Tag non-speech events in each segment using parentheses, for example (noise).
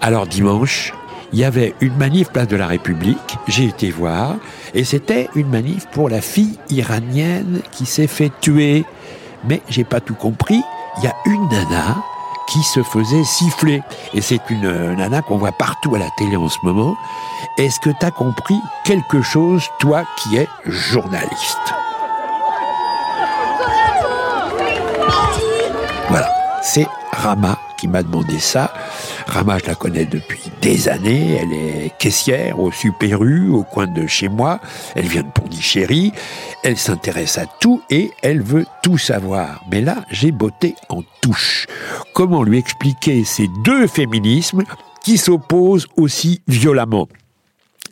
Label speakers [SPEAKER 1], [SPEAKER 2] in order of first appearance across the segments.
[SPEAKER 1] Alors dimanche, il y avait une manif place de la République, j'ai été voir, et c'était une manif pour la fille iranienne qui s'est fait tuer. Mais j'ai pas tout compris, il y a une nana qui se faisait siffler. Et c'est une nana qu'on voit partout à la télé en ce moment. Est-ce que tu as compris quelque chose, toi qui es journaliste? Voilà, c'est Rama qui m'a demandé ça. Rama, je la connais depuis des années. Elle est caissière au Super U, au coin de chez moi. Elle vient de Pondichéry. Elle s'intéresse à tout et elle veut tout savoir. Mais là, j'ai botté en touche. Comment lui expliquer ces deux féminismes qui s'opposent aussi violemment?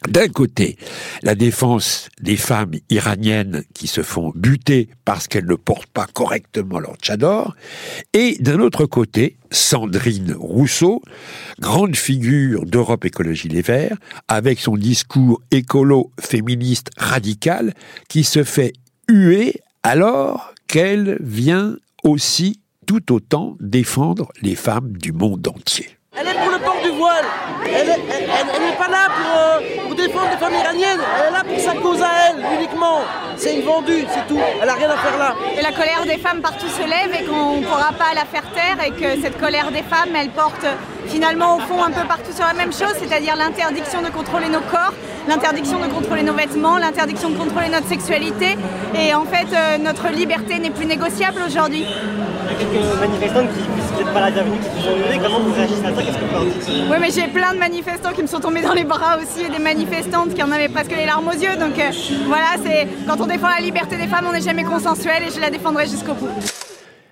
[SPEAKER 1] D'un côté, la défense des femmes iraniennes qui se font buter parce qu'elles ne portent pas correctement leur tchador, et d'un autre côté, Sandrine Rousseau, grande figure d'Europe Écologie Les Verts, avec son discours écolo-féministe radical, qui se fait huer alors qu'elle vient aussi tout autant défendre les femmes du monde entier.
[SPEAKER 2] Du voile. Elle n'est pas là pour, pour, défendre les femmes iraniennes. Elle est là pour sa cause à elle, uniquement. C'est une vendue, c'est tout. Elle n'a rien à faire là.
[SPEAKER 3] Et la colère des femmes partout se lève et qu'on ne pourra pas la faire taire et que cette colère des femmes, elle porte finalement au fond un peu partout sur la même chose, c'est-à-dire l'interdiction de contrôler nos corps, l'interdiction de contrôler nos vêtements, l'interdiction de contrôler notre sexualité. Et en fait, euh, notre liberté n'est plus négociable aujourd'hui.
[SPEAKER 4] Il y a quelques manifestants qui ne pas la bienvenue, qui sont annulés. Comment vous réagissez à ça Qu'est-ce que vous en dites
[SPEAKER 3] Oui, mais j'ai plein de manifestants qui me sont tombés dans les bras aussi et des manifestantes qui en avaient presque les larmes aux yeux. Donc euh, voilà, c'est quand on défend la liberté des femmes, on n'est jamais consensuel et je la défendrai jusqu'au bout.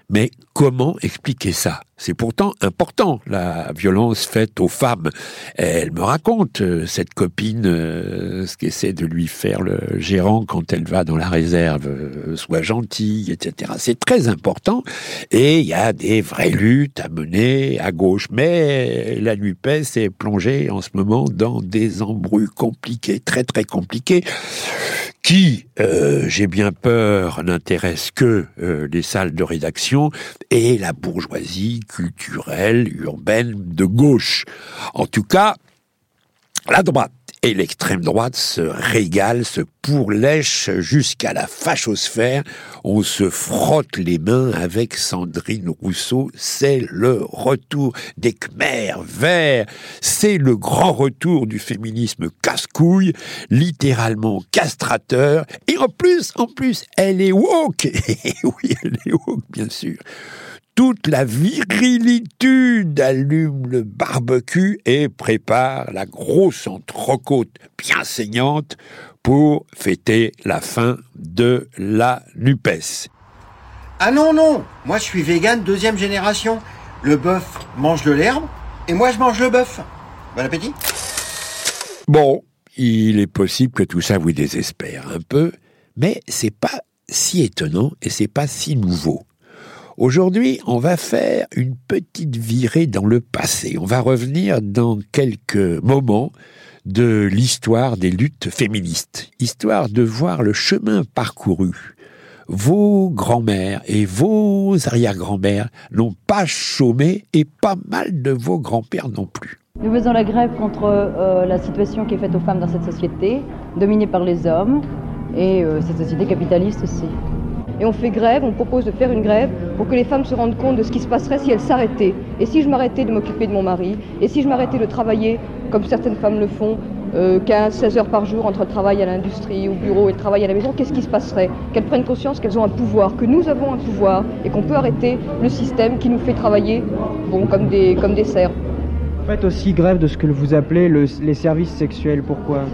[SPEAKER 1] Mais comment expliquer ça? C'est pourtant important, la violence faite aux femmes. Elle me raconte, euh, cette copine, euh, ce qu'essaie de lui faire le gérant quand elle va dans la réserve, euh, soit gentille, etc. C'est très important. Et il y a des vraies luttes à mener à gauche. Mais la NUPES est plongée en ce moment dans des embrouilles compliqués, très très compliqués qui, euh, j'ai bien peur, n'intéresse que euh, les salles de rédaction et la bourgeoisie culturelle, urbaine de gauche. En tout cas, la droite et l'extrême droite se régale, se pourlèche jusqu'à la fachosphère. On se frotte les mains avec Sandrine Rousseau. C'est le retour des Khmers verts. C'est le grand retour du féminisme casse-couille, littéralement castrateur. Et en plus, en plus, elle est woke. (laughs) oui, elle est woke, bien sûr toute la virilitude allume le barbecue et prépare la grosse entrecôte bien saignante pour fêter la fin de la NUPES.
[SPEAKER 5] Ah non, non, moi je suis vegan deuxième génération. Le bœuf mange de l'herbe et moi je mange le bœuf. Bon appétit.
[SPEAKER 1] Bon, il est possible que tout ça vous désespère un peu, mais c'est pas si étonnant et c'est pas si nouveau. Aujourd'hui, on va faire une petite virée dans le passé. On va revenir dans quelques moments de l'histoire des luttes féministes, histoire de voir le chemin parcouru. Vos grands-mères et vos arrière-grands-mères n'ont pas chômé et pas mal de vos grands-pères non plus.
[SPEAKER 6] Nous faisons la grève contre euh, la situation qui est faite aux femmes dans cette société, dominée par les hommes, et euh, cette société capitaliste aussi et on fait grève, on propose de faire une grève pour que les femmes se rendent compte de ce qui se passerait si elles s'arrêtaient. Et si je m'arrêtais de m'occuper de mon mari, et si je m'arrêtais de travailler comme certaines femmes le font, 15, 16 heures par jour entre le travail à l'industrie, au bureau et le travail à la maison, qu'est-ce qui se passerait Qu'elles prennent conscience qu'elles ont un pouvoir, que nous avons un pouvoir et qu'on peut arrêter le système qui nous fait travailler bon, comme, des, comme des
[SPEAKER 7] faites aussi grève de ce que vous appelez les services sexuels, pourquoi?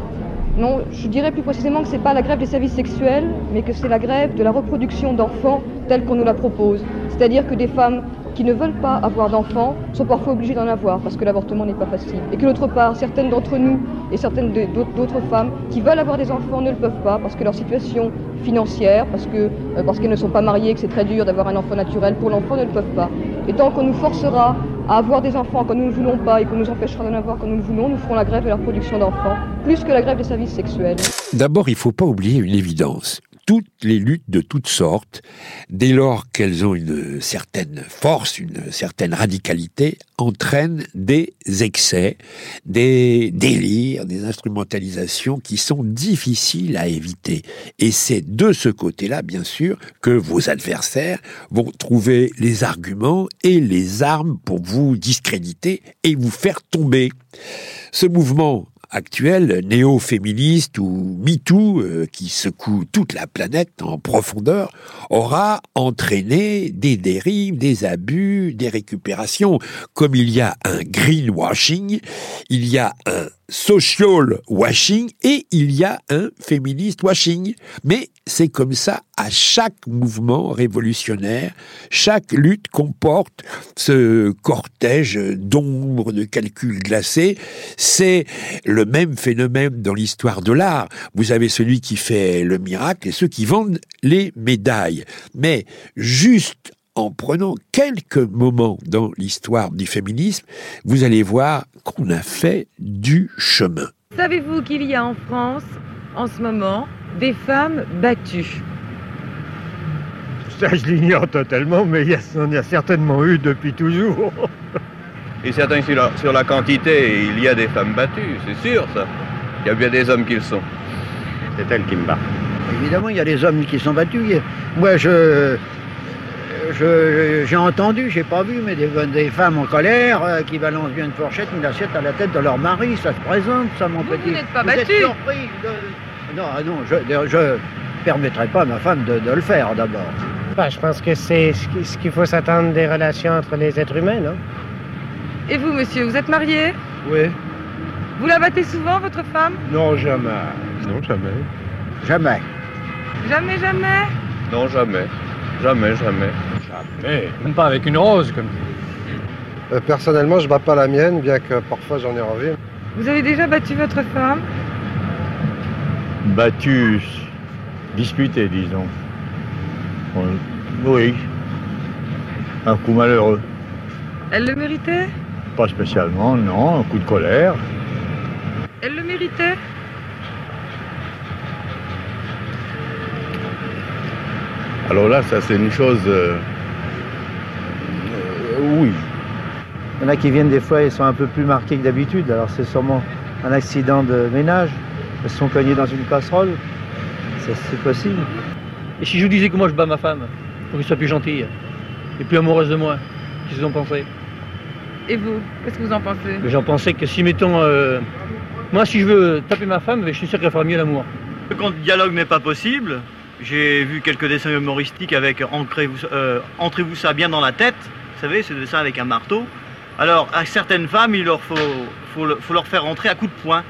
[SPEAKER 6] Non, je dirais plus précisément que ce n'est pas la grève des services sexuels, mais que c'est la grève de la reproduction d'enfants telle qu'on nous la propose. C'est-à-dire que des femmes qui ne veulent pas avoir d'enfants sont parfois obligées d'en avoir parce que l'avortement n'est pas facile. Et que d'autre part, certaines d'entre nous et certaines d'autres femmes qui veulent avoir des enfants ne le peuvent pas parce que leur situation financière, parce euh, parce qu'elles ne sont pas mariées, que c'est très dur d'avoir un enfant naturel, pour l'enfant ne le peuvent pas. Et tant qu'on nous forcera avoir des enfants quand nous ne voulons pas et qu'on nous empêchera d'en avoir quand nous le voulons, nous ferons la grève de la production d'enfants, plus que la grève des services sexuels.
[SPEAKER 1] D'abord, il ne faut pas oublier une évidence toutes les luttes de toutes sortes, dès lors qu'elles ont une certaine force, une certaine radicalité, entraînent des excès, des délires, des instrumentalisations qui sont difficiles à éviter. Et c'est de ce côté-là, bien sûr, que vos adversaires vont trouver les arguments et les armes pour vous discréditer et vous faire tomber. Ce mouvement actuel, néo-féministe ou MeToo, euh, qui secoue toute la planète en profondeur, aura entraîné des dérives, des abus, des récupérations. Comme il y a un greenwashing, il y a un social washing et il y a un féministe washing. Mais c'est comme ça à chaque mouvement révolutionnaire. Chaque lutte comporte ce cortège d'ombre, de calculs glacés. C'est le même phénomène dans l'histoire de l'art. Vous avez celui qui fait le miracle et ceux qui vendent les médailles. Mais juste en prenant quelques moments dans l'histoire du féminisme, vous allez voir qu'on a fait du chemin.
[SPEAKER 8] Savez-vous qu'il y a en France, en ce moment, des femmes battues?
[SPEAKER 9] Ça, je l'ignore totalement, mais il y, a, a certainement eu depuis toujours. (laughs)
[SPEAKER 10] Et certains sur la, sur la quantité, il y a des femmes battues, c'est sûr ça. Il y a bien des hommes qui le sont.
[SPEAKER 9] C'est elle qui me bat.
[SPEAKER 11] Évidemment, il y a des hommes qui sont battus. Moi, je, j'ai entendu, j'ai pas vu, mais des, femmes en colère euh, qui balancent bien une fourchette, une assiette à la tête de leur mari. Ça se présente, ça, mon petit.
[SPEAKER 8] Vous n'êtes pas battu. surpris
[SPEAKER 11] Non, ah non, je ne permettrai pas à ma femme de, le faire d'abord.
[SPEAKER 12] Bah, je pense que c'est ce qu'il faut s'attendre des relations entre les êtres humains, non?
[SPEAKER 8] Et vous, monsieur, vous êtes marié?
[SPEAKER 9] Oui.
[SPEAKER 8] Vous la battez souvent, votre femme?
[SPEAKER 9] Non, jamais. Non, jamais.
[SPEAKER 11] Jamais.
[SPEAKER 8] Jamais, jamais?
[SPEAKER 10] Non, jamais. Jamais, jamais.
[SPEAKER 13] Jamais. Même pas avec une rose, comme
[SPEAKER 14] euh, personnellement, je bats pas la mienne, bien que parfois j'en ai envie.
[SPEAKER 8] Vous avez déjà battu votre femme?
[SPEAKER 9] Battu, disputé, disons. Oui. Un coup malheureux.
[SPEAKER 8] Elle le méritait?
[SPEAKER 9] Pas spécialement, non. Un coup de colère.
[SPEAKER 8] Elle le méritait?
[SPEAKER 9] Alors là, ça c'est une chose... Euh, oui.
[SPEAKER 11] Il y en a qui viennent des fois, ils sont un peu plus marqués que d'habitude. Alors c'est sûrement un accident de ménage. Ils se sont cognés dans une casserole. C'est possible.
[SPEAKER 13] Et si je vous disais que moi je bats ma femme, pour qu'elle soit plus gentille et plus amoureuse de moi, qu'est-ce que vous en pensez?
[SPEAKER 8] Et vous, qu'est-ce que vous en pensez?
[SPEAKER 13] J'en pensais que si, mettons, euh, moi si je veux taper ma femme, je suis sûr qu'elle fera mieux l'amour.
[SPEAKER 15] Quand le dialogue n'est pas possible, j'ai vu quelques dessins humoristiques avec euh, Entrez-vous ça bien dans la tête, vous savez, ce dessin avec un marteau. Alors, à certaines femmes, il leur faut, faut, leur faire rentrer à coups de poing.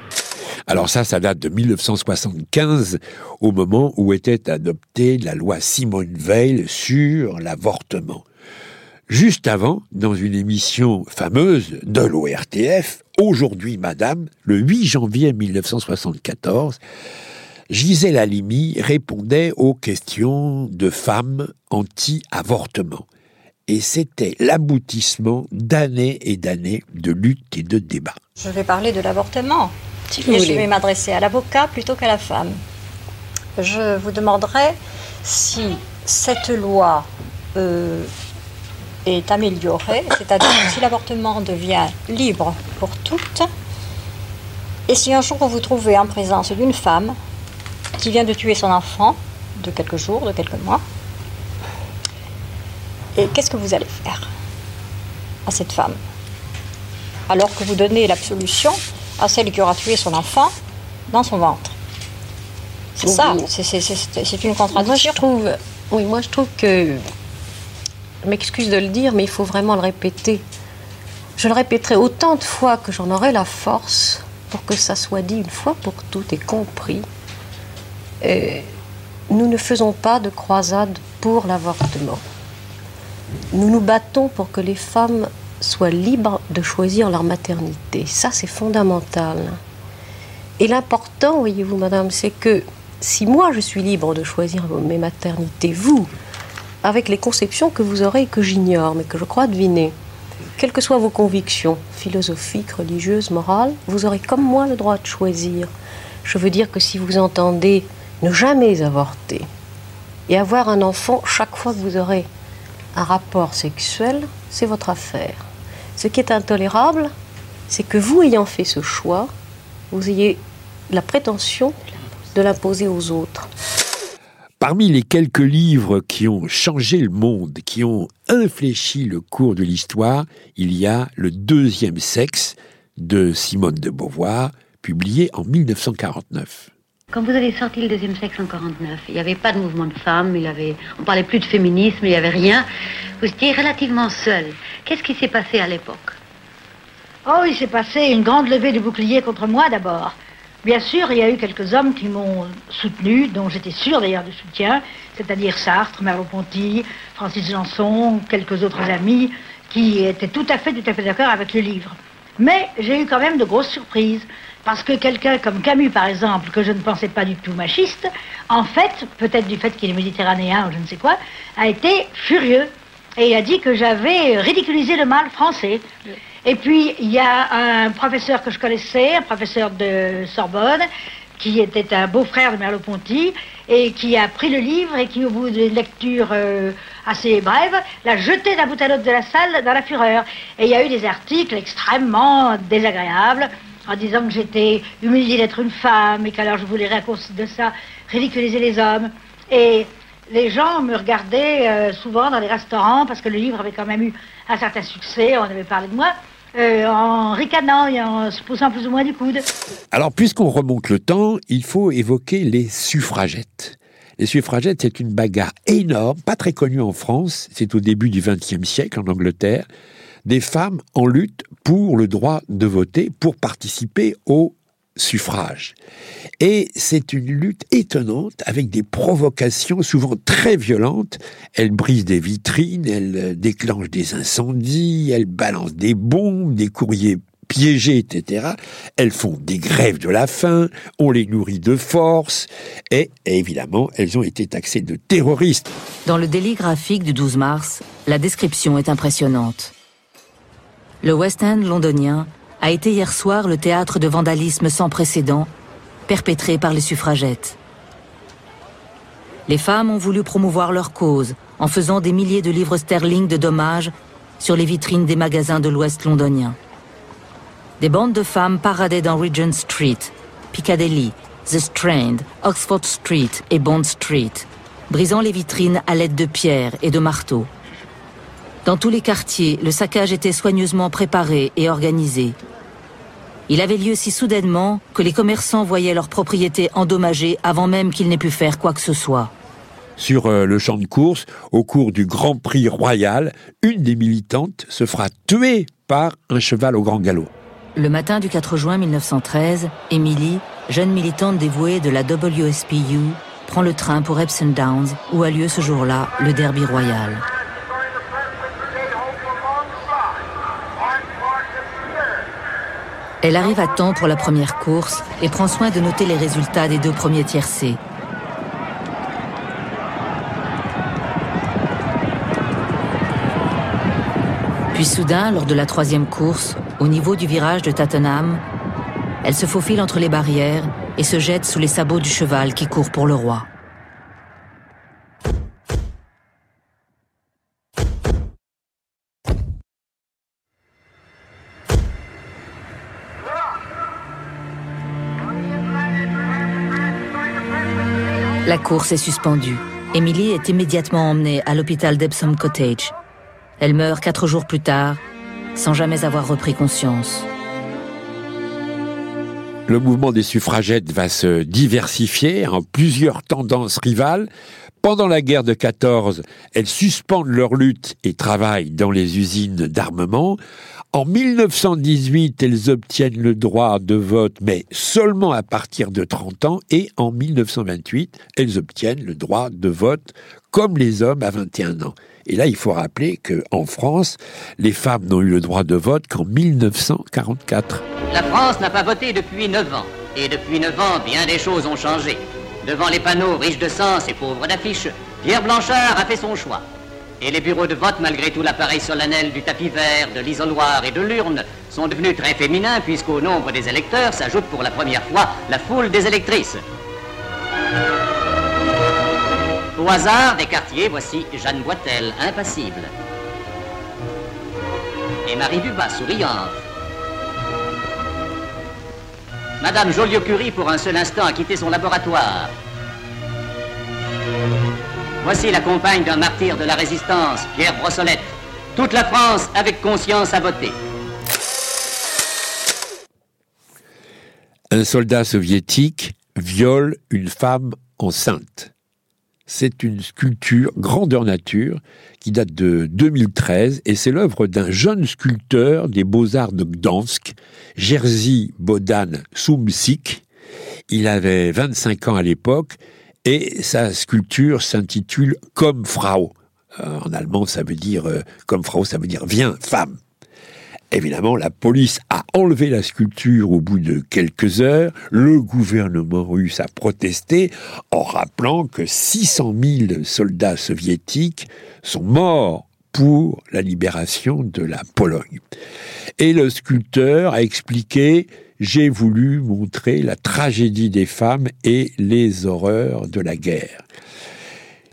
[SPEAKER 1] Alors ça, ça date de 1975, au moment où était adoptée la loi Simone Veil sur l'avortement. Juste avant, dans une émission fameuse de l'ORTF, Aujourd'hui Madame, le 8 janvier 1974, Gisèle Halimi répondait aux questions de femmes anti-avortement. Et c'était l'aboutissement d'années et d'années de lutte et de débat.
[SPEAKER 16] Je vais parler de l'avortement. et je vais m'adresser à l'avocat plutôt qu'à la femme. Je vous demanderai si cette loi euh, est améliorée, c'est-à-dire si l'avortement devient libre pour toutes, et si un jour vous vous trouvez en présence d'une femme qui vient de tuer son enfant de quelques jours, de quelques mois. Et qu'est-ce que vous allez faire à cette femme Alors que vous donnez l'absolution à celle qui aura tué son enfant dans son ventre. C'est ça, c'est une contradiction.
[SPEAKER 17] Moi, je trouve, oui, moi je trouve que, je m'excuse de le dire, mais il faut vraiment le répéter. Je le répéterai autant de fois que j'en aurai la force pour que ça soit dit une fois pour toutes et compris nous ne faisons pas de croisade pour l'avortement. Nous nous battons pour que les femmes soient libres de choisir leur maternité. Ça, c'est fondamental. Et l'important, voyez-vous, madame, c'est que si moi je suis libre de choisir mes maternités, vous, avec les conceptions que vous aurez et que j'ignore, mais que je crois deviner, quelles que soient vos convictions philosophiques, religieuses, morales, vous aurez comme moi le droit de choisir. Je veux dire que si vous entendez ne jamais avorter et avoir un enfant chaque fois que vous aurez un rapport sexuel, c'est votre affaire. Ce qui est intolérable, c'est que vous ayant fait ce choix, vous ayez la prétention de l'imposer aux autres.
[SPEAKER 1] Parmi les quelques livres qui ont changé le monde, qui ont infléchi le cours de l'histoire, il y a Le deuxième sexe de Simone de Beauvoir, publié en 1949.
[SPEAKER 18] Quand vous avez sorti le deuxième sexe en 49, il n'y avait pas de mouvement de femmes, il avait, on parlait plus de féminisme, il n'y avait rien. Vous étiez relativement seul. Qu'est-ce qui s'est passé à l'époque?
[SPEAKER 19] Oh, il s'est passé une grande levée de bouclier contre moi d'abord. Bien sûr, il y a eu quelques hommes qui m'ont soutenu, dont j'étais sûr d'ailleurs du soutien, c'est-à-dire Sartre, Merleau-Ponty, Francis Janson, quelques autres amis, qui étaient tout à fait, tout à fait d'accord avec le livre. Mais j'ai eu quand même de grosses surprises. Parce que quelqu'un comme Camus, par exemple, que je ne pensais pas du tout machiste, en fait, peut-être du fait qu'il est méditerranéen ou je ne sais quoi, a été furieux. Et il a dit que j'avais ridiculisé le mal français. Et puis, il y a un professeur que je connaissais, un professeur de Sorbonne, qui était un beau-frère de Merleau-Ponty, et qui a pris le livre et qui, au bout d'une lecture euh, assez brève, l'a jeté d'un bout à l'autre de la salle dans la fureur. Et il y a eu des articles extrêmement désagréables en disant que j'étais humiliée d'être une femme et qu'alors je voulais, à de ça, ridiculiser les hommes. Et les gens me regardaient euh, souvent dans les restaurants parce que le livre avait quand même eu un certain succès, on avait parlé de moi. Euh, en ricanant et en se poussant plus ou moins du coude.
[SPEAKER 1] Alors, puisqu'on remonte le temps, il faut évoquer les suffragettes. Les suffragettes, c'est une bagarre énorme, pas très connue en France, c'est au début du XXe siècle en Angleterre, des femmes en lutte pour le droit de voter, pour participer au suffrage. Et c'est une lutte étonnante avec des provocations souvent très violentes. Elles brisent des vitrines, elles déclenchent des incendies, elles balancent des bombes, des courriers piégés, etc. Elles font des grèves de la faim, on les nourrit de force, et évidemment, elles ont été taxées de terroristes.
[SPEAKER 20] Dans le délit graphique du 12 mars, la description est impressionnante. Le West End londonien a été hier soir le théâtre de vandalisme sans précédent perpétré par les suffragettes. Les femmes ont voulu promouvoir leur cause en faisant des milliers de livres sterling de dommages sur les vitrines des magasins de l'Ouest londonien. Des bandes de femmes paradaient dans Regent Street, Piccadilly, The Strand, Oxford Street et Bond Street, brisant les vitrines à l'aide de pierres et de marteaux. Dans tous les quartiers, le saccage était soigneusement préparé et organisé. Il avait lieu si soudainement que les commerçants voyaient leurs propriétés endommagées avant même qu'ils n'aient pu faire quoi que ce soit.
[SPEAKER 1] Sur euh, le champ de course, au cours du Grand Prix royal, une des militantes se fera tuer par un cheval au grand galop.
[SPEAKER 20] Le matin du 4 juin 1913, Emily, jeune militante dévouée de la WSPU, prend le train pour Epsom Downs, où a lieu ce jour-là le derby royal. Elle arrive à temps pour la première course et prend soin de noter les résultats des deux premiers tiercés. Puis soudain, lors de la troisième course, au niveau du virage de Tattenham, elle se faufile entre les barrières et se jette sous les sabots du cheval qui court pour le roi. La course est suspendue. Emily est immédiatement emmenée à l'hôpital d'Epsom Cottage. Elle meurt quatre jours plus tard, sans jamais avoir repris conscience.
[SPEAKER 1] Le mouvement des suffragettes va se diversifier en plusieurs tendances rivales. Pendant la guerre de 14, elles suspendent leur lutte et travaillent dans les usines d'armement. En 1918, elles obtiennent le droit de vote, mais seulement à partir de 30 ans, et en 1928, elles obtiennent le droit de vote comme les hommes à 21 ans. Et là, il faut rappeler qu'en France, les femmes n'ont eu le droit de vote qu'en 1944.
[SPEAKER 21] La France n'a pas voté depuis 9 ans. Et depuis 9 ans, bien des choses ont changé. Devant les panneaux riches de sens et pauvres d'affiches, Pierre Blanchard a fait son choix. Et les bureaux de vote, malgré tout l'appareil solennel du tapis vert, de l'isoloir et de l'urne, sont devenus très féminins puisqu'au nombre des électeurs s'ajoute pour la première fois la foule des électrices. Au hasard des quartiers, voici Jeanne Boitel, impassible. Et Marie Dubas, souriante. Madame Joliot-Curie, pour un seul instant, a quitté son laboratoire. Voici la compagne d'un martyr de la résistance, Pierre Brossolette. Toute la France, avec conscience, a voté.
[SPEAKER 1] Un soldat soviétique viole une femme enceinte. C'est une sculpture grandeur nature qui date de 2013 et c'est l'œuvre d'un jeune sculpteur des beaux-arts de Gdansk, Jerzy Bodan Sumsik. Il avait 25 ans à l'époque et sa sculpture s'intitule Comme Frau. Euh, en allemand, ça veut dire euh, comme Frau, ça veut dire viens, femme. Évidemment, la police a enlevé la sculpture au bout de quelques heures. Le gouvernement russe a protesté en rappelant que 600 000 soldats soviétiques sont morts pour la libération de la Pologne. Et le sculpteur a expliqué j'ai voulu montrer la tragédie des femmes et les horreurs de la guerre.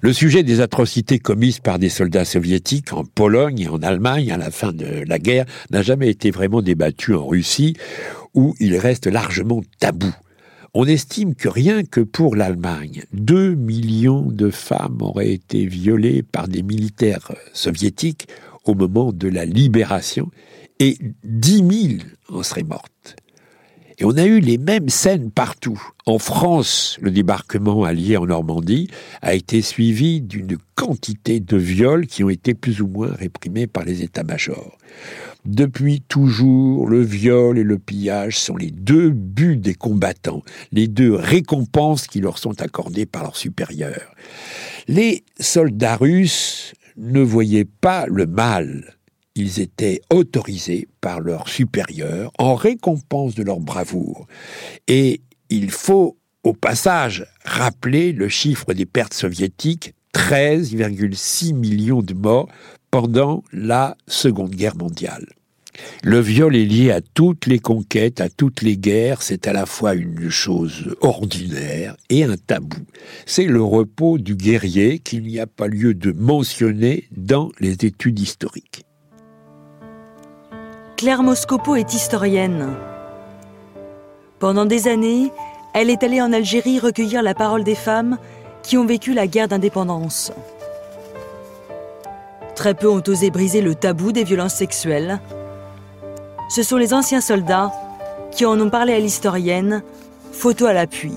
[SPEAKER 1] Le sujet des atrocités commises par des soldats soviétiques en Pologne et en Allemagne à la fin de la guerre n'a jamais été vraiment débattu en Russie, où il reste largement tabou. On estime que rien que pour l'Allemagne, 2 millions de femmes auraient été violées par des militaires soviétiques au moment de la libération et 10 000 en seraient mortes. Et on a eu les mêmes scènes partout. En France, le débarquement allié en Normandie a été suivi d'une quantité de viols qui ont été plus ou moins réprimés par les états-majors. Depuis toujours, le viol et le pillage sont les deux buts des combattants, les deux récompenses qui leur sont accordées par leurs supérieurs. Les soldats russes ne voyaient pas le mal ils étaient autorisés par leurs supérieurs en récompense de leur bravoure. Et il faut au passage rappeler le chiffre des pertes soviétiques, 13,6 millions de morts pendant la Seconde Guerre mondiale. Le viol est lié à toutes les conquêtes, à toutes les guerres, c'est à la fois une chose ordinaire et un tabou. C'est le repos du guerrier qu'il n'y a pas lieu de mentionner dans les études historiques.
[SPEAKER 22] Claire Moscopo est historienne. Pendant des années, elle est allée en Algérie recueillir la parole des femmes qui ont vécu la guerre d'indépendance. Très peu ont osé briser le tabou des violences sexuelles. Ce sont les anciens soldats qui en ont parlé à l'historienne, photo à l'appui.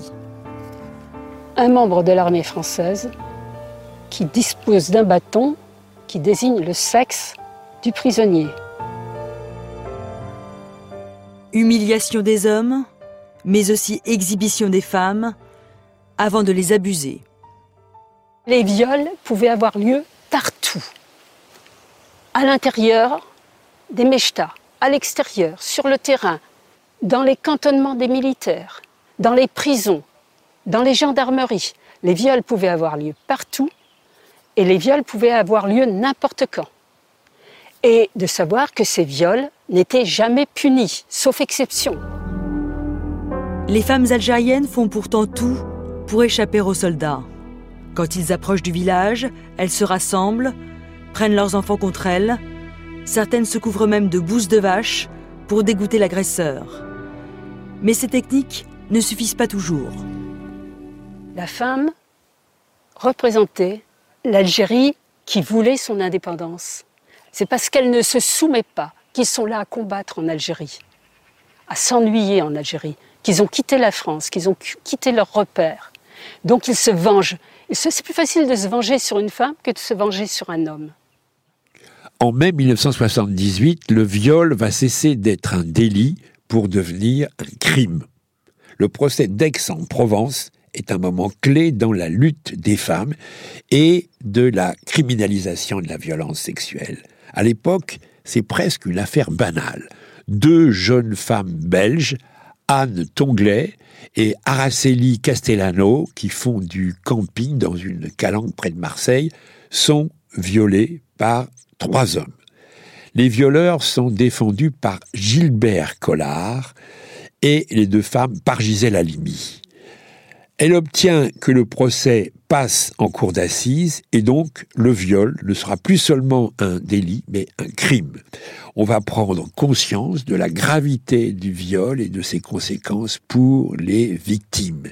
[SPEAKER 23] Un membre de l'armée française qui dispose d'un bâton qui désigne le sexe du prisonnier.
[SPEAKER 22] Humiliation des hommes, mais aussi exhibition des femmes, avant de les abuser.
[SPEAKER 23] Les viols pouvaient avoir lieu partout. À l'intérieur des mechtas, à l'extérieur, sur le terrain, dans les cantonnements des militaires, dans les prisons, dans les gendarmeries. Les viols pouvaient avoir lieu partout et les viols pouvaient avoir lieu n'importe quand. Et de savoir que ces viols n'était jamais puni, sauf exception.
[SPEAKER 22] Les femmes algériennes font pourtant tout pour échapper aux soldats. Quand ils approchent du village, elles se rassemblent, prennent leurs enfants contre elles. Certaines se couvrent même de bousses de vache pour dégoûter l'agresseur. Mais ces techniques ne suffisent pas toujours.
[SPEAKER 23] La femme représentait l'Algérie qui voulait son indépendance. C'est parce qu'elle ne se soumet pas, qui sont là à combattre en Algérie, à s'ennuyer en Algérie, qu'ils ont quitté la France, qu'ils ont quitté leurs repères. Donc ils se vengent. C'est plus facile de se venger sur une femme que de se venger sur un homme.
[SPEAKER 1] En mai 1978, le viol va cesser d'être un délit pour devenir un crime. Le procès d'Aix-en-Provence est un moment clé dans la lutte des femmes et de la criminalisation de la violence sexuelle. À l'époque, c'est presque une affaire banale. Deux jeunes femmes belges, Anne Tonglet et Araceli Castellano, qui font du camping dans une calanque près de Marseille, sont violées par trois hommes. Les violeurs sont défendus par Gilbert Collard et les deux femmes par Gisèle Halimi. Elle obtient que le procès passe en cour d'assises et donc le viol ne sera plus seulement un délit mais un crime. On va prendre conscience de la gravité du viol et de ses conséquences pour les victimes.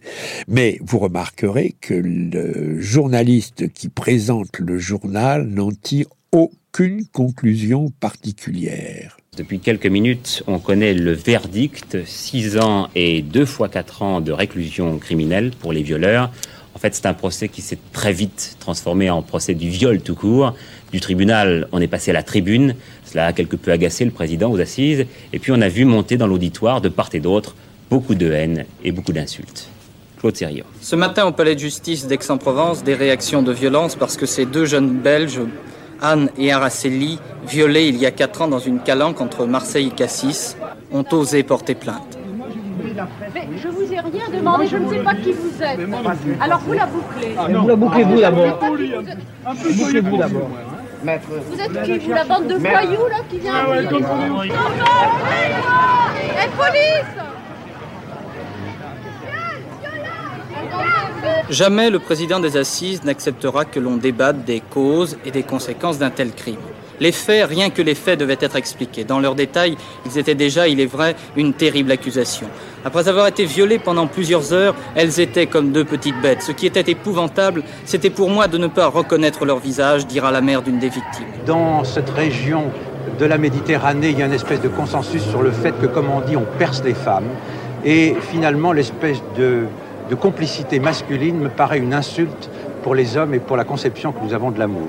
[SPEAKER 1] Mais vous remarquerez que le journaliste qui présente le journal n'en tire aucune conclusion particulière.
[SPEAKER 24] Depuis quelques minutes, on connaît le verdict 6 ans et 2 fois 4 ans de réclusion criminelle pour les violeurs. En fait, c'est un procès qui s'est très vite transformé en procès du viol tout court. Du tribunal, on est passé à la tribune. Cela a quelque peu agacé le président aux assises. Et puis, on a vu monter dans l'auditoire, de part et d'autre, beaucoup de haine et beaucoup d'insultes. Claude Sérieux.
[SPEAKER 25] Ce matin, au palais de justice d'Aix-en-Provence, des réactions de violence parce que ces deux jeunes Belges Anne et Araceli, violées il y a quatre ans dans une calanque entre Marseille et Cassis, ont osé porter plainte.
[SPEAKER 26] Mais je vous ai rien demandé, je ne sais pas qui vous êtes. Alors vous la bouclez.
[SPEAKER 12] vous la bouclez vous d'abord.
[SPEAKER 26] Bouclez-vous d'abord. Vous êtes qui Vous la bande de voyous là qui vient Eh police
[SPEAKER 25] Jamais le président des assises n'acceptera que l'on débatte des causes et des conséquences d'un tel crime. Les faits, rien que les faits, devaient être expliqués. Dans leurs détails, ils étaient déjà, il est vrai, une terrible accusation. Après avoir été violées pendant plusieurs heures, elles étaient comme deux petites bêtes. Ce qui était épouvantable, c'était pour moi de ne pas reconnaître leur visage, dira la mère d'une des victimes.
[SPEAKER 27] Dans cette région de la Méditerranée, il y a une espèce de consensus sur le fait que, comme on dit, on perce les femmes. Et finalement, l'espèce de de complicité masculine me paraît une insulte pour les hommes et pour la conception que nous avons de l'amour.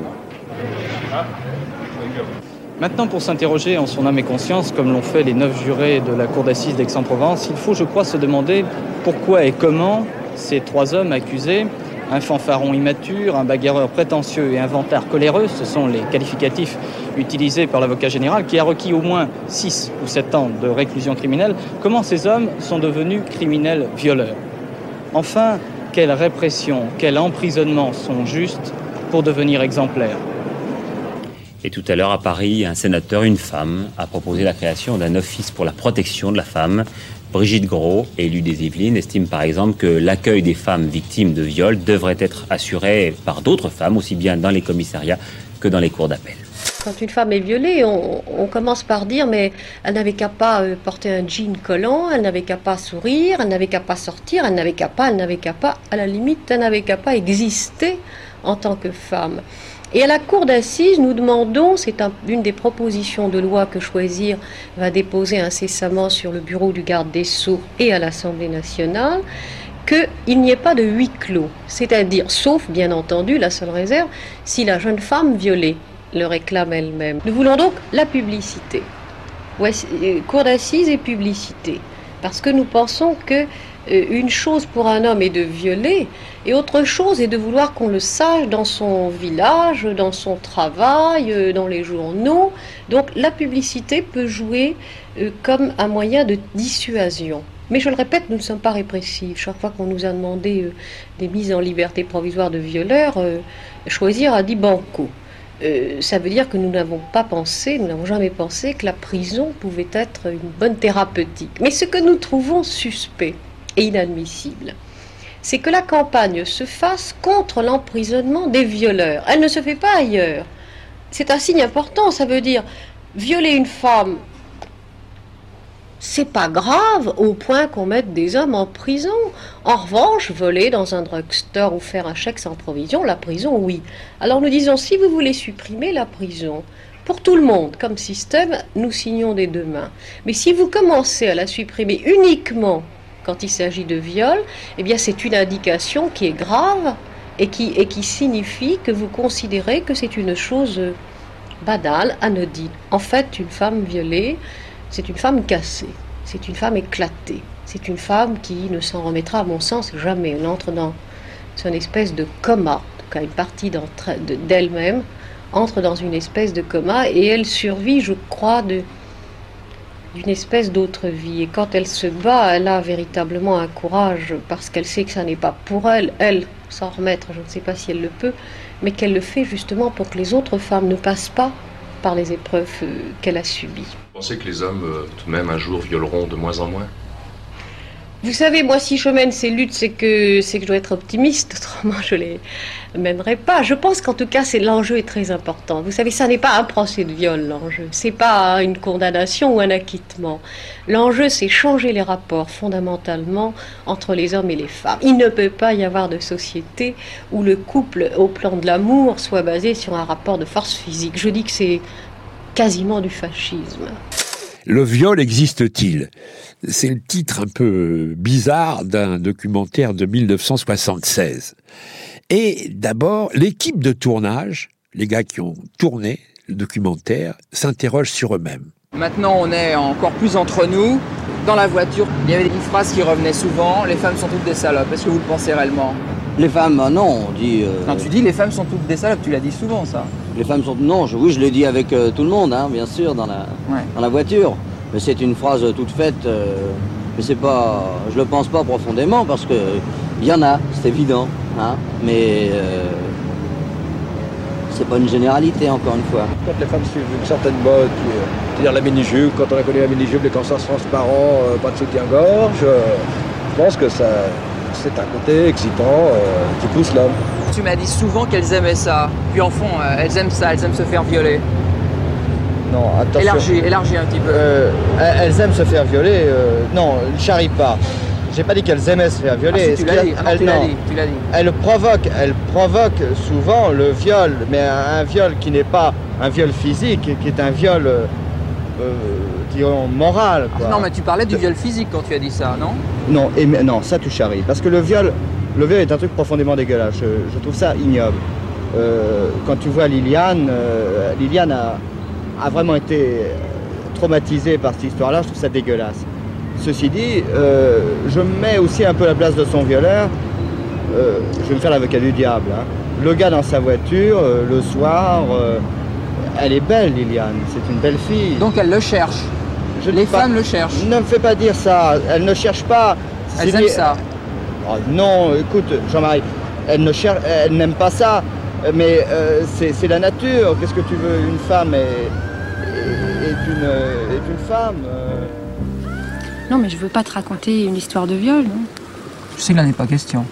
[SPEAKER 25] Maintenant, pour s'interroger en son âme et conscience, comme l'ont fait les neuf jurés de la Cour d'assises d'Aix-en-Provence, il faut, je crois, se demander pourquoi et comment ces trois hommes accusés, un fanfaron immature, un bagarreur prétentieux et un vantard coléreux, ce sont les qualificatifs utilisés par l'avocat général, qui a requis au moins 6 ou 7 ans de réclusion criminelle, comment ces hommes sont devenus criminels violeurs. Enfin, quelle répression, quel emprisonnement sont justes pour devenir exemplaires?
[SPEAKER 24] Et tout à l'heure, à Paris, un sénateur, une femme, a proposé la création d'un office pour la protection de la femme. Brigitte Gros, élue des Yvelines, estime par exemple que l'accueil des femmes victimes de viol devrait être assuré par d'autres femmes, aussi bien dans les commissariats que dans les cours d'appel.
[SPEAKER 17] Quand une femme est violée, on, commence par dire mais elle n'avait qu'à pas euh, porter un jean collant, elle n'avait qu'à pas sourire, elle n'avait qu'à pas sortir, elle n'avait qu'à pas, elle n'avait qu'à pas, à la limite, elle n'avait qu'à pas exister en tant que femme. Et à la Cour d'assises, nous demandons, c'est une des propositions de loi que Choisir va déposer incessamment sur le bureau du garde des Sceaux et à l'Assemblée nationale, qu'il n'y ait pas de huis clos, c'est-à-dire, sauf bien entendu, la seule réserve, si la jeune femme violée le réclame elle-même. Nous voulons donc la publicité. Euh, cour d'assises et publicité. Parce que nous pensons que une chose pour un homme est de violer et autre chose est de vouloir qu'on le sache dans son village, dans son travail, euh, dans les journaux. Donc la publicité peut jouer comme un moyen de dissuasion. Mais je le répète, nous ne sommes pas répressifs. Chaque fois qu'on nous a demandé des mises en liberté provisoire de violeurs, choisir a dit banco. Euh, ça veut dire que nous n'avons pas pensé, nous n'avons jamais pensé que la prison pouvait être une bonne thérapeutique. Mais ce que nous trouvons suspect inadmissible, c'est que la campagne se fasse contre l'emprisonnement des violeurs. Elle ne se fait pas ailleurs. C'est un signe important, ça veut dire violer une femme c'est pas grave au point qu'on mette des hommes en prison. En revanche, voler dans un drugstore ou faire un chèque sans provision, la prison, oui. Alors nous disons, si vous voulez supprimer la prison, pour tout le monde, comme système, nous signons des deux mains. Mais si vous commencez à la supprimer uniquement quand il s'agit de viol, eh bien c'est une indication qui est grave et qui, signifie que vous considérez que c'est une chose banale, anodine. En fait, une femme violée, c'est une femme cassée, c'est une femme éclatée, c'est une femme qui ne s'en remettra, à mon sens, jamais. Elle entre dans une espèce de coma, en une partie d'elle-même entre dans une espèce de coma et elle survit, je crois, de, d'une espèce d'autre vie. Et quand elle se bat, elle a véritablement un courage parce qu'elle sait que ça n'est pas pour elle, elle, s'en remettre, je ne sais pas si elle le peut, mais qu'elle le fait justement pour que les autres femmes ne passent pas par les épreuves euh, qu'elle a subies.
[SPEAKER 28] Vous pensez que les hommes, euh, tout de même, un jour violeront de moins en moins?
[SPEAKER 17] Vous savez, moi, si je mène ces luttes, c'est que, c'est que je dois être optimiste, (laughs) autrement je les mènerai pas. Je pense qu'en tout cas, c'est l'enjeu est très important. Vous savez, ça n'est pas un procès de viol, l'enjeu. C'est pas une condamnation ou un acquittement. L'enjeu, c'est changer les rapports fondamentalement entre les hommes et les femmes. Il ne peut pas y avoir de société où le couple, au plan de l'amour, soit basé sur un rapport de force physique. Je dis que c'est quasiment du fascisme.
[SPEAKER 1] Le viol existe-t-il? C'est le titre un peu bizarre d'un documentaire de 1976. Et d'abord, l'équipe de tournage, les gars qui ont tourné le documentaire, s'interrogent sur eux-mêmes.
[SPEAKER 29] Maintenant, on est encore plus entre nous. Dans la voiture, il y avait une phrase qui revenait souvent les femmes sont toutes des salopes. Est-ce que vous le pensez réellement?
[SPEAKER 30] Les femmes, euh, non, on dit. euh,
[SPEAKER 29] Quand tu dis les femmes sont toutes des salopes, tu l'as dit souvent ça.
[SPEAKER 30] Les femmes sont. Non, je- oui, je le dis avec euh, tout le monde, hein, bien sûr, dans la, dans la voiture. Mais c'est une phrase toute faite. euh, mais c'est pas. Je le pense pas profondément parce que il y en a, c'est évident. Hein, mais euh, c'est pas une généralité, encore une fois.
[SPEAKER 9] Quand les femmes suivent une certaine mode, c'est-à-dire la mini-jupe, quand on a connu la mini-jupe, les corsets transparents, euh, pas de soutien-gorge, euh, je pense que ça, c'est un côté excitant euh, qui pousse l'homme.
[SPEAKER 29] Tu m'as dit souvent qu'elles aimaient ça. Puis en fond, euh, elles aiment ça, elles aiment se faire violer.
[SPEAKER 9] Non, attention.
[SPEAKER 29] Élargis, élargis un petit peu.
[SPEAKER 9] Euh, elles aiment se faire violer. non, ne charrie pas. J'ai pas dit qu'elles aimaient se faire violer.
[SPEAKER 29] Ah, si, tu l'as dit. Ah non,
[SPEAKER 9] elles-
[SPEAKER 29] tu l'as dit, tu l'as dit.
[SPEAKER 9] Elles provoquent, elles provoquent souvent le viol, mais un, un viol qui n'est pas un viol physique, qui est un viol, euh, euh, disons, moral. quoi.
[SPEAKER 29] Non, mais tu parlais du viol physique quand tu as dit ça, non?
[SPEAKER 9] Non, et, non, ça tu charries. Parce que le viol, le viol est un truc profondément dégueulasse. Je, je trouve ça ignoble. Euh, quand tu vois Liliane, euh, Liliane a, a vraiment été traumatisée par cette histoire-là. Je trouve ça dégueulasse. Ceci dit, je me mets aussi un peu à la place de son violeur. Je vais me faire l'avocat du diable. hein. Le gars dans sa voiture, le soir, elle est belle, Liliane. C'est une belle fille.
[SPEAKER 29] Donc elle le cherche.
[SPEAKER 9] Je
[SPEAKER 29] Les
[SPEAKER 9] pas-
[SPEAKER 29] femmes le cherchent.
[SPEAKER 9] Ne me fais pas dire ça. Elle ne cherche pas.
[SPEAKER 29] Elles aiment ça.
[SPEAKER 9] Oh, non, écoute, Jean-Marie, elle ne cherche, elle n'aime pas ça. Mais euh, c'est c'est la nature. Qu'est-ce que tu veux? Une femme est, est, est une, est une femme. euh.
[SPEAKER 31] Non, mais je veux pas te raconter une histoire de viol, non?
[SPEAKER 29] Je sais qu'il n'en est pas question.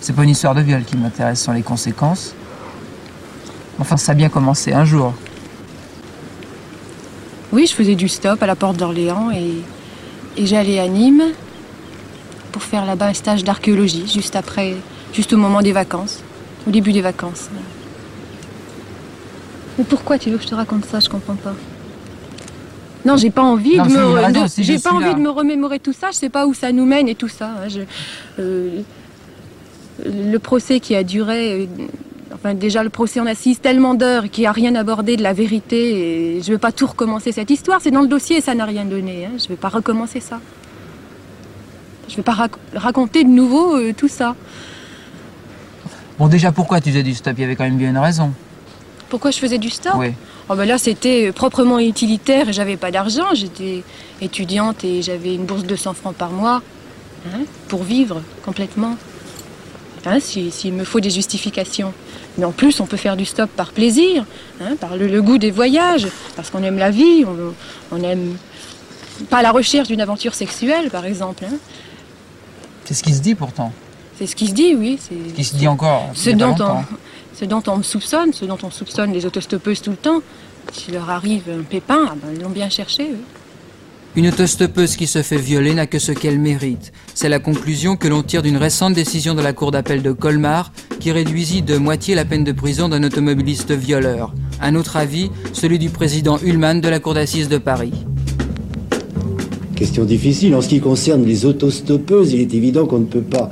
[SPEAKER 29] C'est pas une histoire de viol qui m'intéresse, ce sont les conséquences. Enfin, ça a bien commencé un jour.
[SPEAKER 31] Oui, je faisais du stop à la porte d'Orléans et, et j'allais à Nîmes pour faire là-bas un stage d'archéologie, juste après, juste au moment des vacances, au début des vacances. Mais pourquoi tu veux que je te raconte ça Je comprends pas. Non, j'ai pas envie
[SPEAKER 29] Non,
[SPEAKER 31] de me,
[SPEAKER 29] raison,
[SPEAKER 31] de- j'ai pas envie
[SPEAKER 29] là.
[SPEAKER 31] de me remémorer tout ça. Je sais pas où ça nous mène et tout ça. hein. Je- euh, le procès qui a duré, euh, enfin déjà le procès en assise tellement d'heures qui a rien abordé de la vérité. Et je veux pas tout recommencer cette histoire. C'est dans le dossier et ça n'a rien donné. hein. Je vais pas recommencer ça. Je vais pas rac- raconter de nouveau euh, tout ça.
[SPEAKER 29] Bon, déjà, pourquoi tu faisais du stop? Il y avait quand même bien une raison.
[SPEAKER 31] Pourquoi je faisais du stop?
[SPEAKER 29] Oui.
[SPEAKER 31] Oh ben là, c'était proprement utilitaire et j'avais pas d'argent. J'étais étudiante et j'avais une bourse de 100 francs par mois hein, pour vivre complètement. Hein, si- S'il me faut des justifications. Mais en plus, on peut faire du stop par plaisir, hein, par le, le goût des voyages, parce qu'on aime la vie, on, on aime pas la recherche d'une aventure sexuelle, par exemple. hein.
[SPEAKER 29] C'est ce qui se dit pourtant.
[SPEAKER 31] C'est ce qui se dit, oui. C'est
[SPEAKER 29] Ce qui se dit encore.
[SPEAKER 31] ce dont, on,
[SPEAKER 29] longtemps.
[SPEAKER 31] ce dont on me soupçonne, ce dont on soupçonne les autostoppeuses tout le temps. S'il leur arrive un pépin, ah ben, ils l'ont bien cherché, eux.
[SPEAKER 29] Une autostoppeuse qui se fait violer n'a que ce qu'elle mérite. C'est la conclusion que l'on tire d'une récente décision de la Cour d'appel de Colmar qui réduisit de moitié la peine de prison d'un automobiliste violeur. Un autre avis, celui du président Ullmann de la Cour d'assises de Paris.
[SPEAKER 32] Question difficile. En ce qui concerne les autostoppeuses, il est évident qu'on ne peut pas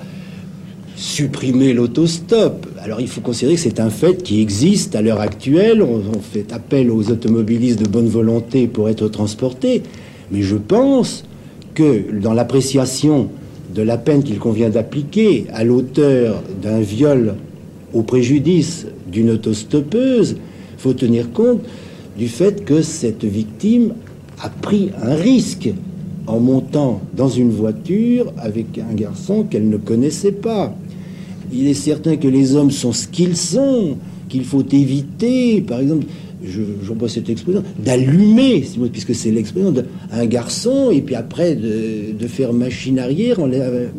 [SPEAKER 32] supprimer l'autostop. Alors il faut considérer que c'est un fait qui existe à l'heure actuelle. On, on fait appel aux automobilistes de bonne volonté pour être transportés. Mais je pense que dans l'appréciation de la peine qu'il convient d'appliquer à l'auteur d'un viol au préjudice d'une autostoppeuse, faut tenir compte du fait que cette victime a pris un risque en montant dans une voiture avec un garçon qu'elle ne connaissait pas. Il est certain que les hommes sont ce qu'ils sont, qu'il faut éviter, par exemple, j'emploie cette expression, d'allumer, puisque c'est l'expression d'un garçon, et puis après de, faire machine arrière,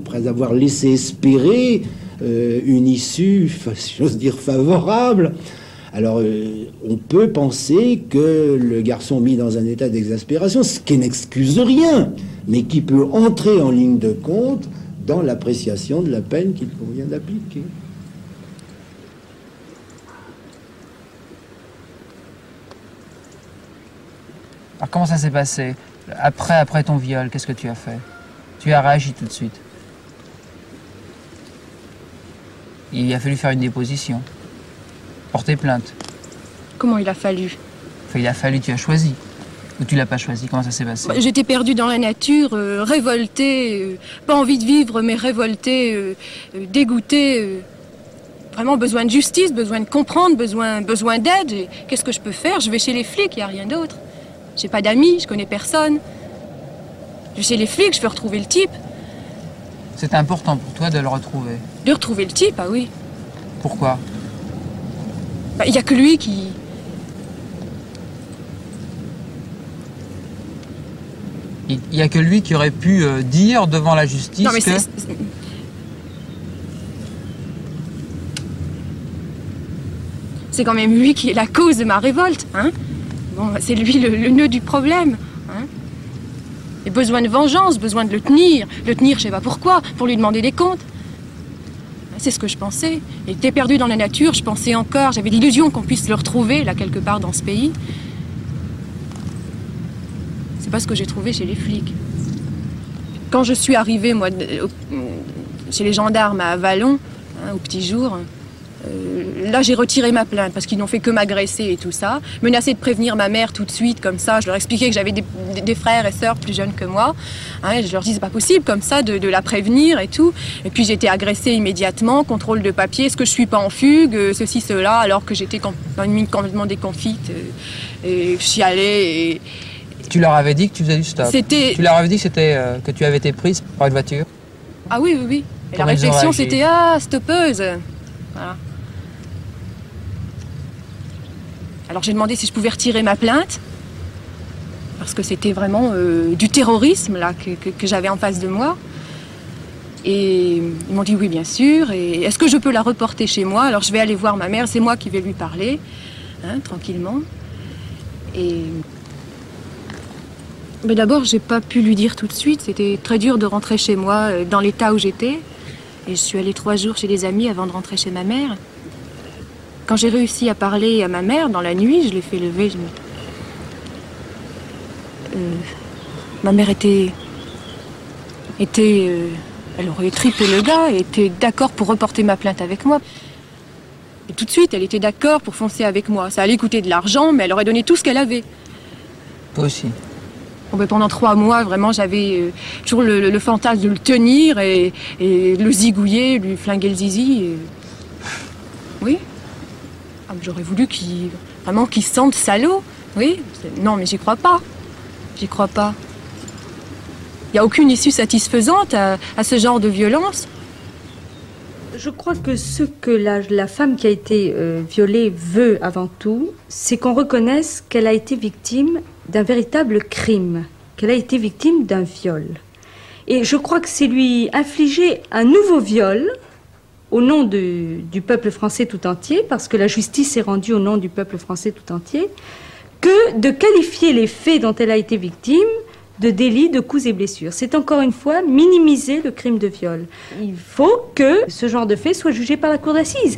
[SPEAKER 32] après avoir laissé espérer euh, une issue, j'ose dire, favorable. Alors, euh, on peut penser que le garçon mis dans un état d'exaspération, ce qui n'excuse rien, mais qui peut entrer en ligne de compte dans l'appréciation de la peine qu'il convient d'appliquer.
[SPEAKER 29] Alors comment ça s'est passé Après, après ton viol, qu'est-ce que tu as fait Tu as réagi tout de suite. Il a fallu faire une déposition porter plainte.
[SPEAKER 31] Comment il a fallu
[SPEAKER 29] Il a fallu, tu as choisi. Ou tu l'as pas choisi Comment ça s'est passé
[SPEAKER 31] bah, J'étais perdue dans la nature, euh, révoltée, euh, pas envie de vivre, mais révoltée, euh, dégoûtée. vraiment besoin de justice, besoin de comprendre, besoin, besoin d'aide. Qu'est-ce que je peux faire? Je vais chez les flics, il n'y a rien d'autre. J'ai pas d'amis, je connais personne. Je chez les flics, je veux retrouver le type.
[SPEAKER 29] C'est important pour toi de le retrouver
[SPEAKER 31] De retrouver le type, ah oui.
[SPEAKER 29] Pourquoi?
[SPEAKER 31] Il bah, n'y a que lui qui.
[SPEAKER 29] Il n'y a que lui qui aurait pu euh, dire devant la justice non, mais que...
[SPEAKER 31] C'est quand même lui qui est la cause de ma révolte. Hein c'est lui le, nœud du problème. Hein et besoin de vengeance, besoin de le tenir. Le tenir, je sais pas pourquoi, pour lui demander des comptes. C'est ce que je pensais. Il était perdu dans la nature, je pensais encore, j'avais l'illusion qu'on puisse le retrouver là quelque part dans ce pays. C'est pas ce que j'ai trouvé chez les flics. Quand je suis arrivée, chez les gendarmes à Vallon, hein, au petit jour, euh, là, j'ai retiré ma plainte parce qu'ils n'ont fait que m'agresser et tout ça. Menacé de prévenir ma mère tout de suite, comme ça. Je leur expliquais que j'avais des, frères et sœurs plus jeunes que moi. Hein, je leur disais, c'est pas possible comme ça de, la prévenir et tout. Et puis j'ai été agressée immédiatement, contrôle de papier, est-ce que je suis pas en fugue, euh, ceci, cela, alors que j'étais dans une mine complètement déconfite. Euh, et je chialais et.
[SPEAKER 29] Tu leur avais dit que tu faisais du stop Tu leur avais dit que, c'était, que tu avais été prise par une voiture
[SPEAKER 31] Ah oui, oui, oui. Et la réflexion, c'était Ah, stoppeuse voilà. Alors j'ai demandé si je pouvais retirer ma plainte, parce que c'était vraiment euh, du terrorisme là, que, j'avais en face de moi. Et ils m'ont dit oui, bien sûr. Et est-ce que je peux la reporter chez moi? Alors je vais aller voir ma mère, c'est moi qui vais lui parler, hein, tranquillement. Et mais d'abord, j'ai pas pu lui dire tout de suite. C'était très dur de rentrer chez moi euh, dans l'état où j'étais. Et je suis allée trois jours chez des amis avant de rentrer chez ma mère. Quand j'ai réussi à parler à ma mère dans la nuit, je l'ai fait lever. Euh, ma mère était. était. Euh, elle aurait tripé le gars et était d'accord pour reporter ma plainte avec moi. Et tout de suite, elle était d'accord pour foncer avec moi. Ça allait coûter de l'argent, mais elle aurait donné tout ce qu'elle avait.
[SPEAKER 29] Toi aussi.
[SPEAKER 31] Ben, pendant trois mois, vraiment, j'avais euh, toujours le, fantasme de le tenir et, le zigouiller, lui flinguer le zizi. Oui. Ah, j'aurais voulu qu'il vraiment qu'il se sente salaud. Oui. Non, mais j'y crois pas. J'y crois pas. Il n'y a aucune issue satisfaisante à, ce genre de violence.
[SPEAKER 26] Je crois que ce que la, femme qui a été euh, violée veut avant tout, c'est qu'on reconnaisse qu'elle a été victime d'un véritable crime, qu'elle a été victime d'un viol. Et je crois que c'est lui infliger un nouveau viol au nom du peuple français tout entier, parce que la justice est rendue au nom du peuple français tout entier, que de qualifier les faits dont elle a été victime de délits de coups et blessures. C'est encore une fois minimiser le crime de viol. Il faut que ce genre de fait soit jugé par la cour d'assises.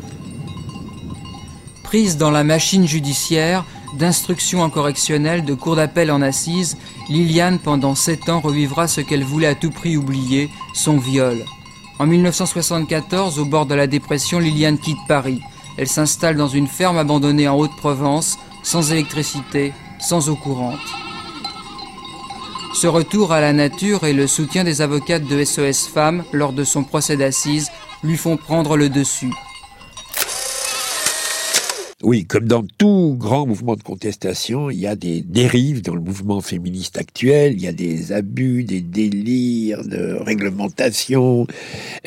[SPEAKER 29] Prise dans la machine judiciaire, d'instruction en correctionnel, de cour d'appel en assises, Liliane, pendant sept ans, revivra ce qu'elle voulait à tout prix oublier, son viol. En 1974, au bord de la dépression, Liliane quitte Paris. Elle s'installe dans une ferme abandonnée en Haute-Provence, sans électricité, sans eau courante. Ce retour à la nature et le soutien des avocates de SOS Femmes lors de son procès d'assises lui font prendre le dessus.
[SPEAKER 1] Oui, comme dans tout grand mouvement de contestation, il y a des dérives dans le mouvement féministe actuel, il y a des abus, des délires de réglementation,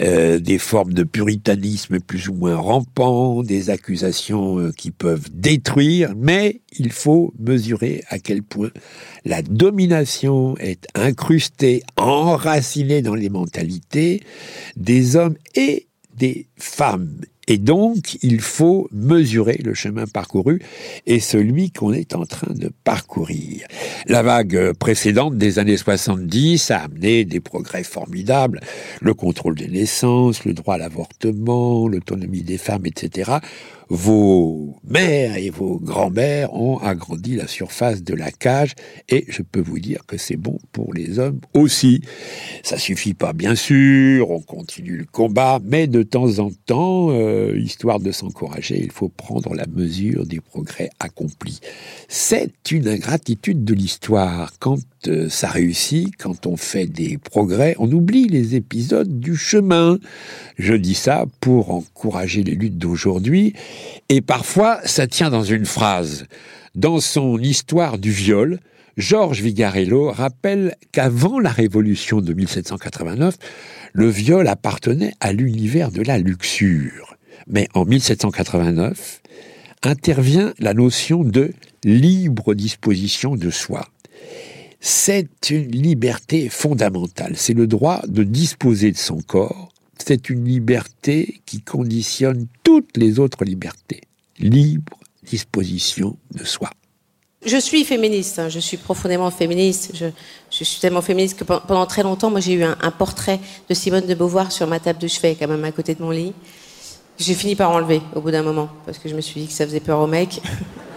[SPEAKER 1] euh, des formes de puritanisme plus ou moins rampants, des accusations euh, qui peuvent détruire, mais il faut mesurer à quel point la domination est incrustée, enracinée dans les mentalités des hommes et des femmes. Et donc, il faut mesurer le chemin parcouru et celui qu'on est en train de parcourir. La vague précédente des années 70 a amené des progrès formidables. Le contrôle des naissances, le droit à l'avortement, l'autonomie des femmes, etc vos mères et vos grands-mères ont agrandi la surface de la cage et je peux vous dire que c'est bon pour les hommes aussi. Ça suffit pas bien sûr, on continue le combat, mais de temps en temps, euh, histoire de s'encourager, il faut prendre la mesure des progrès accomplis. C'est une ingratitude de l'histoire. Quand ça réussit, quand on fait des progrès, on oublie les épisodes du chemin. Je dis ça pour encourager les luttes d'aujourd'hui et parfois, ça tient dans une phrase. Dans son histoire du viol, Georges Vigarello rappelle qu'avant la révolution de 1789, le viol appartenait à l'univers de la luxure. Mais en 1789, intervient la notion de libre disposition de soi. C'est une liberté fondamentale, c'est le droit de disposer de son corps c'est une liberté qui conditionne toutes les autres libertés. Libre disposition de soi.
[SPEAKER 33] Je suis féministe, hein. je suis profondément féministe. Je, suis tellement féministe que pendant très longtemps, moi j'ai eu un, portrait de Simone de Beauvoir sur ma table de chevet, quand même à côté de mon lit. J'ai fini par enlever au bout d'un moment, parce que je me suis dit que ça faisait peur aux mecs. (laughs)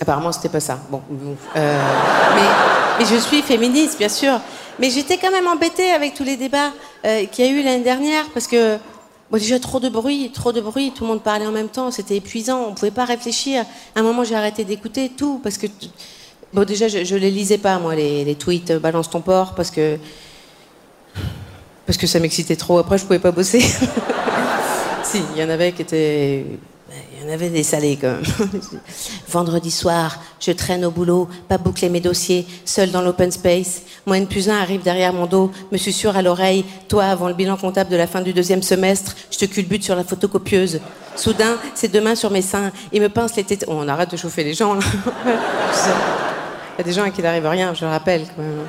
[SPEAKER 33] Apparemment, c'était pas ça. Bon, euh, mais je suis féministe, bien sûr. Mais j'étais quand même embêtée avec tous les débats euh, qu'il y a eu l'année dernière parce que déjà trop de bruit, trop de bruit, tout le monde parlait en même temps, c'était épuisant, on pouvait pas réfléchir. À un moment, j'ai arrêté d'écouter tout parce que déjà je, je les lisais pas moi les, tweets euh, balance ton porc parce que parce que ça m'excitait trop. Après, je pouvais pas bosser. (laughs) si, il y en avait qui étaient il y en avait des salés quand même. (laughs) Vendredi soir, je traîne au boulot, pas boucler mes dossiers, seul dans l'open space. Moi, une plus un arrive derrière mon dos, me susurre à l'oreille. Toi, avant le bilan comptable de la fin du deuxième semestre, je te culbute sur la photocopieuse. Soudain, ses deux mains sur mes seins, il me pince les têtes. On arrête de chauffer les gens, là. (laughs) Il y a des gens à qui n'arrive rien, je le rappelle quand même.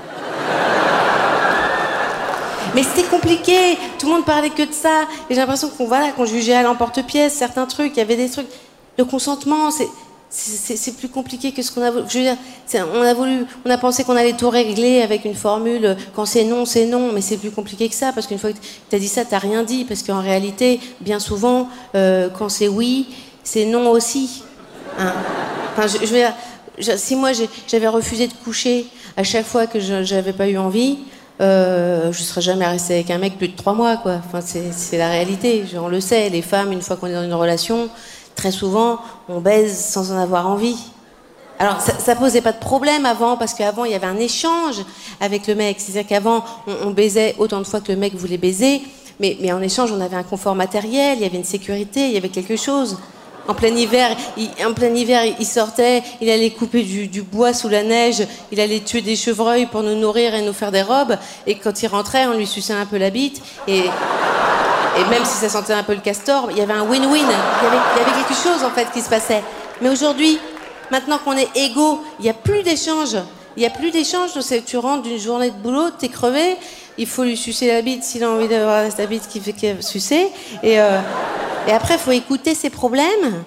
[SPEAKER 33] Mais c'était compliqué. Tout le monde parlait que de ça. Et j'ai l'impression qu'on voilà, jugeait à l'emporte-pièce certains trucs. Il y avait des trucs. Le consentement, c'est plus compliqué que ce qu'on a voulu. Je veux dire, on a voulu, on a pensé qu'on allait tout régler avec une formule. Quand c'est non, c'est non, mais c'est plus compliqué que ça parce qu'une fois que tu as dit ça, tu rien dit parce qu'en réalité, bien souvent, euh, quand c'est oui, c'est non aussi. Hein? Je, je si moi j'avais refusé de coucher à chaque fois que j'avais pas eu envie, euh, je ne serais jamais restée avec un mec plus de trois mois, quoi. Enfin, c'est la réalité. On le sait, les femmes, une fois qu'on est dans une relation, très souvent, on baise sans en avoir envie. Alors, ça, ne posait pas de problème avant, parce qu'avant, il y avait un échange avec le mec. C'est-à-dire qu'avant, on, baisait autant de fois que le mec voulait baiser, mais, mais en échange, on avait un confort matériel, il y avait une sécurité, il y avait quelque chose. En plein hiver, il, en plein hiver, il sortait, il allait couper du, bois sous la neige, il allait tuer des chevreuils pour nous nourrir et nous faire des robes. Et quand il rentrait, on lui suçait un peu la bite. Et, et même si ça sentait un peu le castor, il y avait un win-win. Il, il, y avait quelque chose en fait qui se passait. Mais aujourd'hui, maintenant qu'on est égaux, il n'y a plus d'échange. Il n'y a plus d'échange. Tu rentres d'une journée de boulot, t'es crevé, il faut lui sucer la bite s'il a envie d'avoir sa bite qui fait sucer. Et, euh, et après, il faut écouter ses problèmes.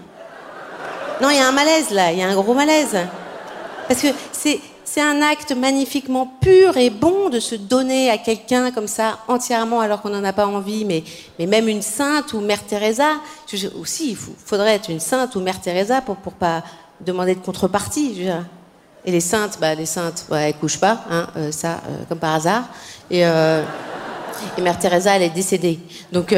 [SPEAKER 33] Non, il y a un malaise là, il y a un gros malaise. Parce que c'est, un acte magnifiquement pur et bon de se donner à quelqu'un comme ça entièrement alors qu'on n'en a pas envie, mais, mais même une sainte ou Mère Teresa, aussi, il faudrait être une sainte ou Mère Teresa pour pour pas demander de contrepartie. Et les saintes, bah, les saintes, elles couchent pas, hein, euh, ça, euh, comme par hasard. Et, euh, et Mère Teresa, elle est décédée. Donc,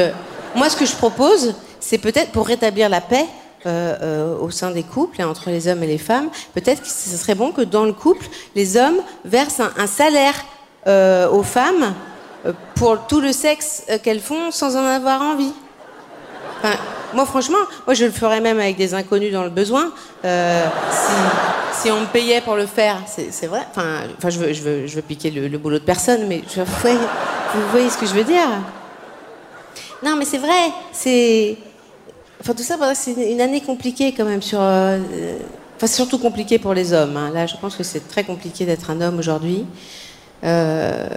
[SPEAKER 33] moi, ce que je propose, c'est peut-être pour rétablir la paix euh, euh, au sein des couples et entre les hommes et les femmes, peut-être que ce serait bon que dans le couple, les hommes versent un, salaire euh, aux femmes pour tout le sexe qu'elles font sans en avoir envie. moi, franchement, moi, je le ferais même avec des inconnus dans le besoin. Euh, si, on me payait pour le faire, c'est vrai. Enfin, enfin je, veux, je, je piquer le, boulot de personne, mais je, vous, voyez, ce que je veux dire Non, mais c'est vrai. C'est. Enfin, tout ça, c'est une année compliquée quand même sur. Euh, enfin, surtout compliqué pour les hommes. Hein. Là, je pense que c'est très compliqué d'être un homme aujourd'hui. Euh,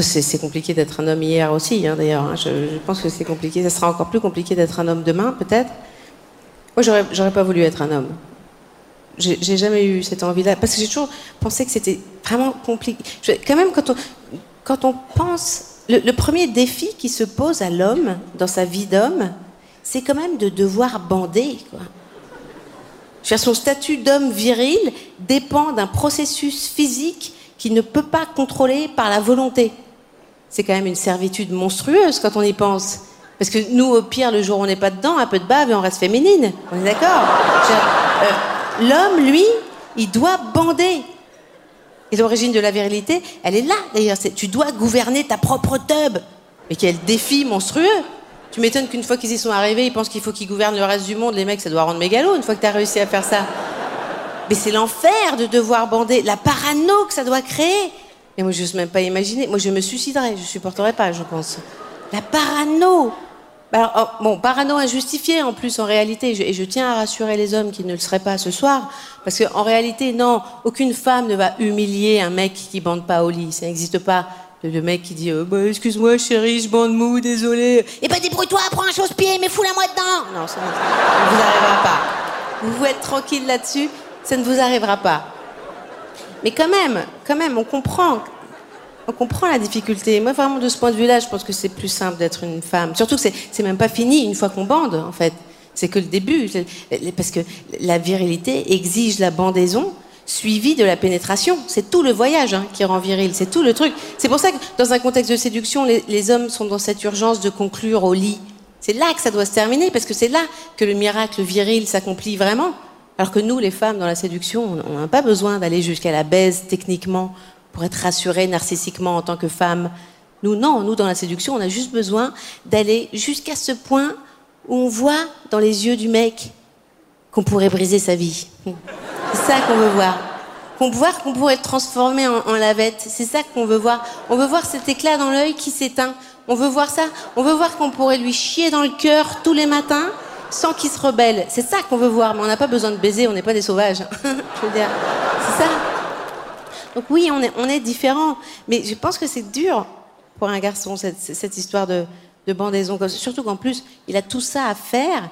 [SPEAKER 33] c'est compliqué d'être un homme hier aussi, hein, d'ailleurs. Hein. Je, pense que c'est compliqué. Ça sera encore plus compliqué d'être un homme demain, peut-être. Moi, j'aurais pas voulu être un homme. J'ai jamais eu cette envie-là. Parce que j'ai toujours pensé que c'était vraiment compliqué. quand même, quand on, quand on pense. Le, premier défi qui se pose à l'homme dans sa vie d'homme, c'est quand même de devoir bander. Quoi. son statut d'homme viril dépend d'un processus physique qui ne peut pas contrôler par la volonté. C'est quand même une servitude monstrueuse quand on y pense. Parce que nous, au pire, le jour où on n'est pas dedans, un peu de bave et on reste féminine. On est d'accord? L'homme, lui, il doit bander. Et l'origine de la virilité, elle est là d'ailleurs. Tu dois gouverner ta propre tub. Mais quel défi monstrueux Tu m'étonnes qu'une fois qu'ils y sont arrivés, ils pensent qu'il faut qu'ils gouvernent le reste du monde. Les mecs, ça doit rendre mégalo une fois que tu as réussi à faire ça. Mais c'est l'enfer de devoir bander, la parano que ça doit créer. Mais moi, je n'ose même pas imaginer. Moi, je me suiciderais, je ne supporterais pas, je pense. La parano alors, oh, bon, parano injustifié en plus en réalité, et je tiens à rassurer les hommes qui ne le seraient pas ce soir, parce qu'en réalité, non, aucune femme ne va humilier un mec qui bande pas au lit, ça n'existe pas. Le, mec qui dit euh, bah, excuse-moi chérie, je bande mou, désolé. Eh ben débrouille-toi, prends un chausse-pied, mais fous-la moi dedans. Non, ça ne vous arrivera pas. Vous pouvez être tranquille là-dessus ça ne vous arrivera pas. Mais quand même, quand même, on comprend, on comprend la difficulté. Moi, vraiment, de ce point de vue-là, je pense que c'est plus simple d'être une femme. Surtout que c'est même pas fini une fois qu'on bande, en fait. C'est que le début, parce que la virilité exige la bandaison suivie de la pénétration. C'est tout le voyage hein, qui rend viril, c'est tout le truc. C'est pour ça que dans un contexte de séduction, les, les hommes sont dans cette urgence de conclure au lit. C'est là que ça doit se terminer, parce que c'est là que le miracle viril s'accomplit vraiment. Alors que nous, les femmes, dans la séduction, on n'a pas besoin d'aller jusqu'à la baise techniquement pour être rassurées narcissiquement en tant que femme. Nous, non, nous, dans la séduction, on a juste besoin d'aller jusqu'à ce point où on voit dans les yeux du mec qu'on pourrait briser sa vie. C'est ça qu'on veut voir. Qu'on voir qu'on pourrait être transformé en, en lavette. C'est ça qu'on veut voir. On veut voir cet éclat dans l'œil qui s'éteint. On veut voir ça. On veut voir qu'on pourrait lui chier dans le cœur tous les matins sans qu'il se rebelle. C'est ça qu'on veut voir, mais on n'a pas besoin de baiser, on n'est pas des sauvages. (laughs) je veux dire. Donc oui, on est, on est différents, mais je pense que c'est dur pour un garçon, cette, histoire de, de bandaison. Surtout qu'en plus, il a tout ça à faire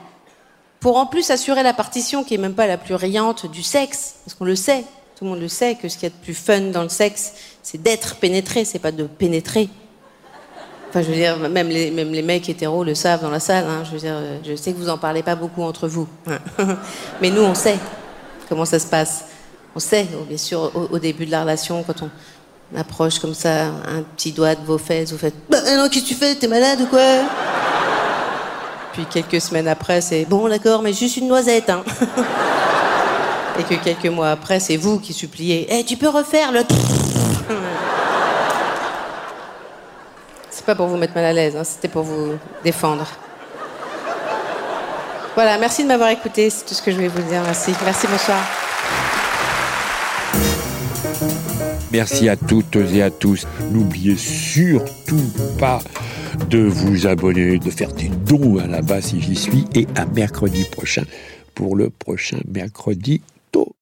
[SPEAKER 33] pour en plus assurer la partition qui est même pas la plus riante du sexe, parce qu'on le sait, tout le monde le sait, que ce qu'il y a de plus fun dans le sexe, c'est d'être pénétré, c'est pas de pénétrer. Enfin, je veux dire, même les, mecs hétéros le savent dans la salle. Hein. Je veux dire, je sais que vous en parlez pas beaucoup entre vous. (laughs) Mais nous, on sait comment ça se passe. On sait, bien sûr, au, début de la relation, quand on approche comme ça un petit doigt de vos fesses, vous faites Bah non, qu'est-ce que tu fais? T'es malade ou quoi? Puis quelques semaines après, c'est Bon, d'accord, mais juste une noisette. Hein. (laughs) Et que quelques mois après, c'est vous qui suppliez Eh, tu peux refaire le. (laughs) pas pour vous mettre mal à l'aise, hein, c'était pour vous défendre. Voilà, merci de m'avoir écouté, c'est tout ce que je voulais vous dire. Merci. Merci, bonsoir.
[SPEAKER 1] Merci à toutes et à tous. N'oubliez surtout pas de vous abonner, de faire des dons à la base si j'y suis, et à mercredi prochain pour le prochain mercredi